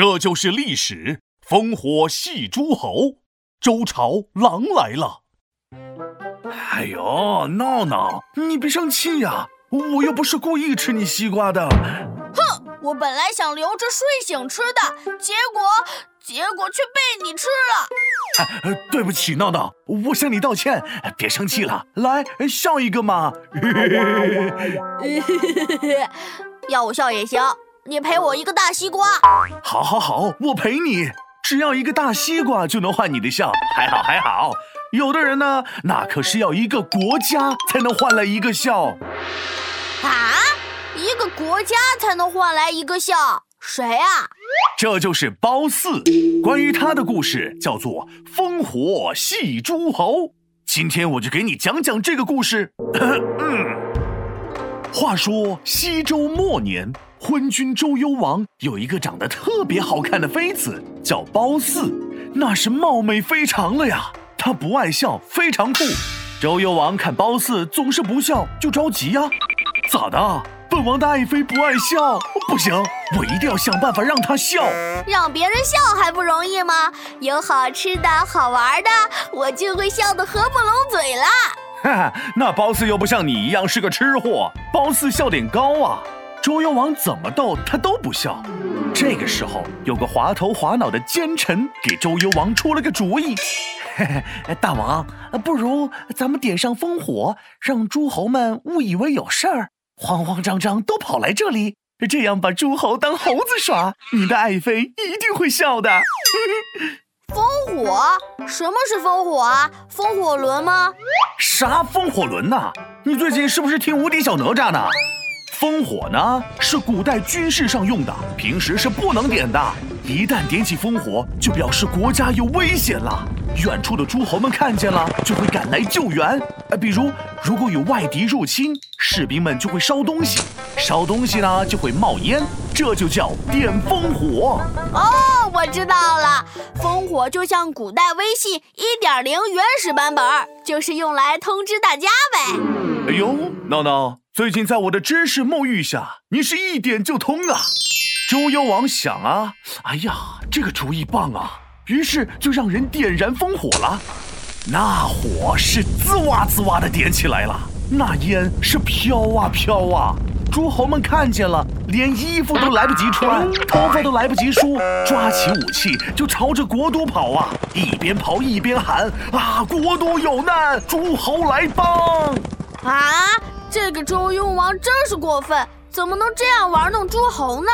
这就是历史。烽火戏诸侯，周朝狼来了。哎呦，闹闹，你别生气呀，我又不是故意吃你西瓜的。哼，我本来想留着睡醒吃的，结果结果却被你吃了。对不起，闹闹，我向你道歉，别生气了，来笑一个嘛。要我笑也行，你赔我一个大西瓜。好，好，好，我赔你。只要一个大西瓜就能换你的笑，还好还好。有的人呢，那可是要一个国家才能换来一个笑。啊，一个国家才能换来一个笑？谁啊？这就是褒姒。关于他的故事叫做《烽火戏诸侯》。今天我就给你讲讲这个故事。嗯话说西周末年。昏君周幽王有一个长得特别好看的妃子，叫褒姒，那是貌美非常了呀。她不爱笑，非常酷。周幽王看褒姒总是不笑，就着急呀。咋的？本王的爱妃不爱笑？不行，我一定要想办法让她笑。让别人笑还不容易吗？有好吃的好玩的，我就会笑得合不拢嘴了。哈哈，那褒姒又不像你一样是个吃货，褒姒笑点高啊。周幽王怎么逗他都不笑。这个时候，有个滑头滑脑的奸臣给周幽王出了个主意：“嘿 嘿，大王，不如咱们点上烽火，让诸侯们误以为有事儿，慌慌张张都跑来这里，这样把诸侯当猴子耍，你的爱妃一定会笑的。”烽火？什么是烽火啊？风火轮吗？啥风火轮呐？你最近是不是听无敌小哪吒呢？烽火呢，是古代军事上用的，平时是不能点的。一旦点起烽火，就表示国家有危险了。远处的诸侯们看见了，就会赶来救援。呃，比如如果有外敌入侵，士兵们就会烧东西，烧东西呢就会冒烟，这就叫点烽火。哦，我知道了，烽火就像古代微信一点零原始版本，就是用来通知大家呗。哎呦，闹闹。最近在我的知识沐浴下，你是一点就通啊！周幽王想啊，哎呀，这个主意棒啊！于是就让人点燃烽火了。那火是滋哇滋哇的点起来了，那烟是飘啊飘啊。诸侯们看见了，连衣服都来不及穿，头发都来不及梳，抓起武器就朝着国都跑啊！一边跑一边喊啊，国都有难，诸侯来帮！啊！这个周幽王真是过分，怎么能这样玩弄诸侯呢？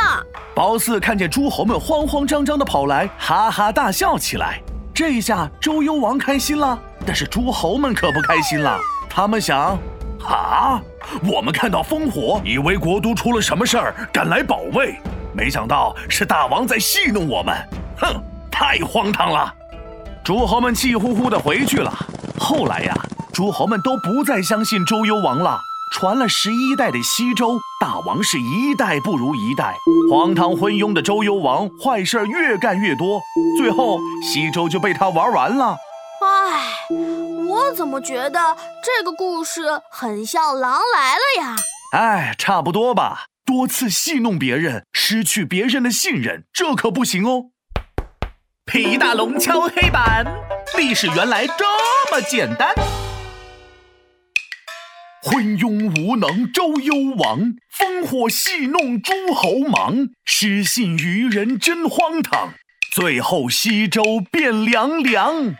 褒姒看见诸侯们慌慌张张的跑来，哈哈大笑起来。这一下周幽王开心了，但是诸侯们可不开心了。他们想：啊，我们看到烽火，以为国都出了什么事儿，赶来保卫，没想到是大王在戏弄我们。哼，太荒唐了！诸侯们气呼呼的回去了。后来呀，诸侯们都不再相信周幽王了。传了十一代的西周大王是一代不如一代，荒唐昏庸的周幽王坏事越干越多，最后西周就被他玩完了。唉，我怎么觉得这个故事很像《狼来了》呀？唉，差不多吧。多次戏弄别人，失去别人的信任，这可不行哦。皮大龙敲黑板，历史原来这么简单。昏庸无能周幽王，烽火戏弄诸侯忙，失信于人真荒唐，最后西周变凉凉。